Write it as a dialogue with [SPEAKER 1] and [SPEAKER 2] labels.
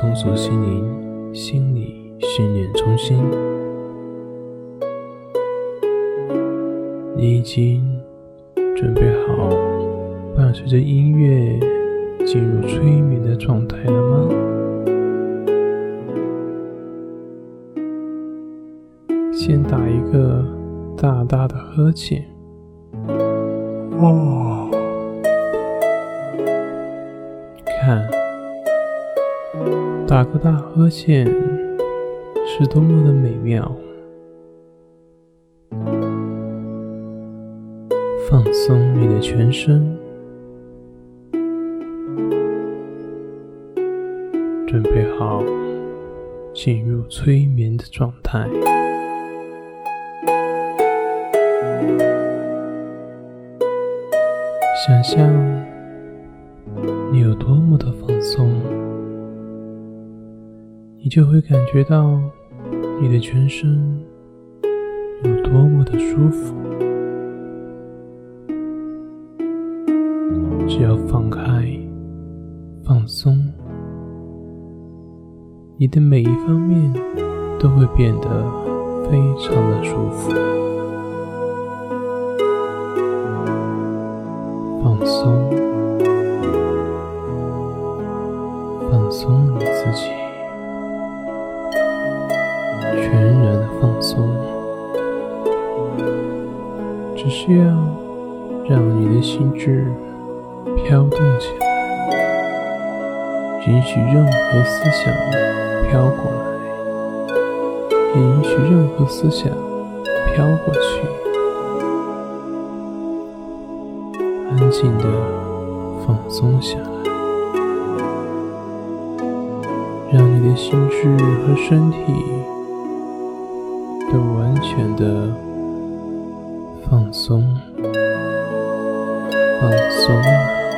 [SPEAKER 1] 松鼠心灵，心理训练中心。你已经准备好伴随着音乐进入催眠的状态了吗？先打一个大大的呵欠。哦，看。打个大呵欠是多么的美妙！放松你的全身，准备好进入催眠的状态。想象你有多么的放松。你就会感觉到你的全身有多么的舒服。只要放开、放松，你的每一方面都会变得非常的舒服。只需要让你的心智飘动起来，允许任何思想飘过来，也允许任何思想飘过去，安静的放松下来，让你的心智和身体。都完全的放松，放松。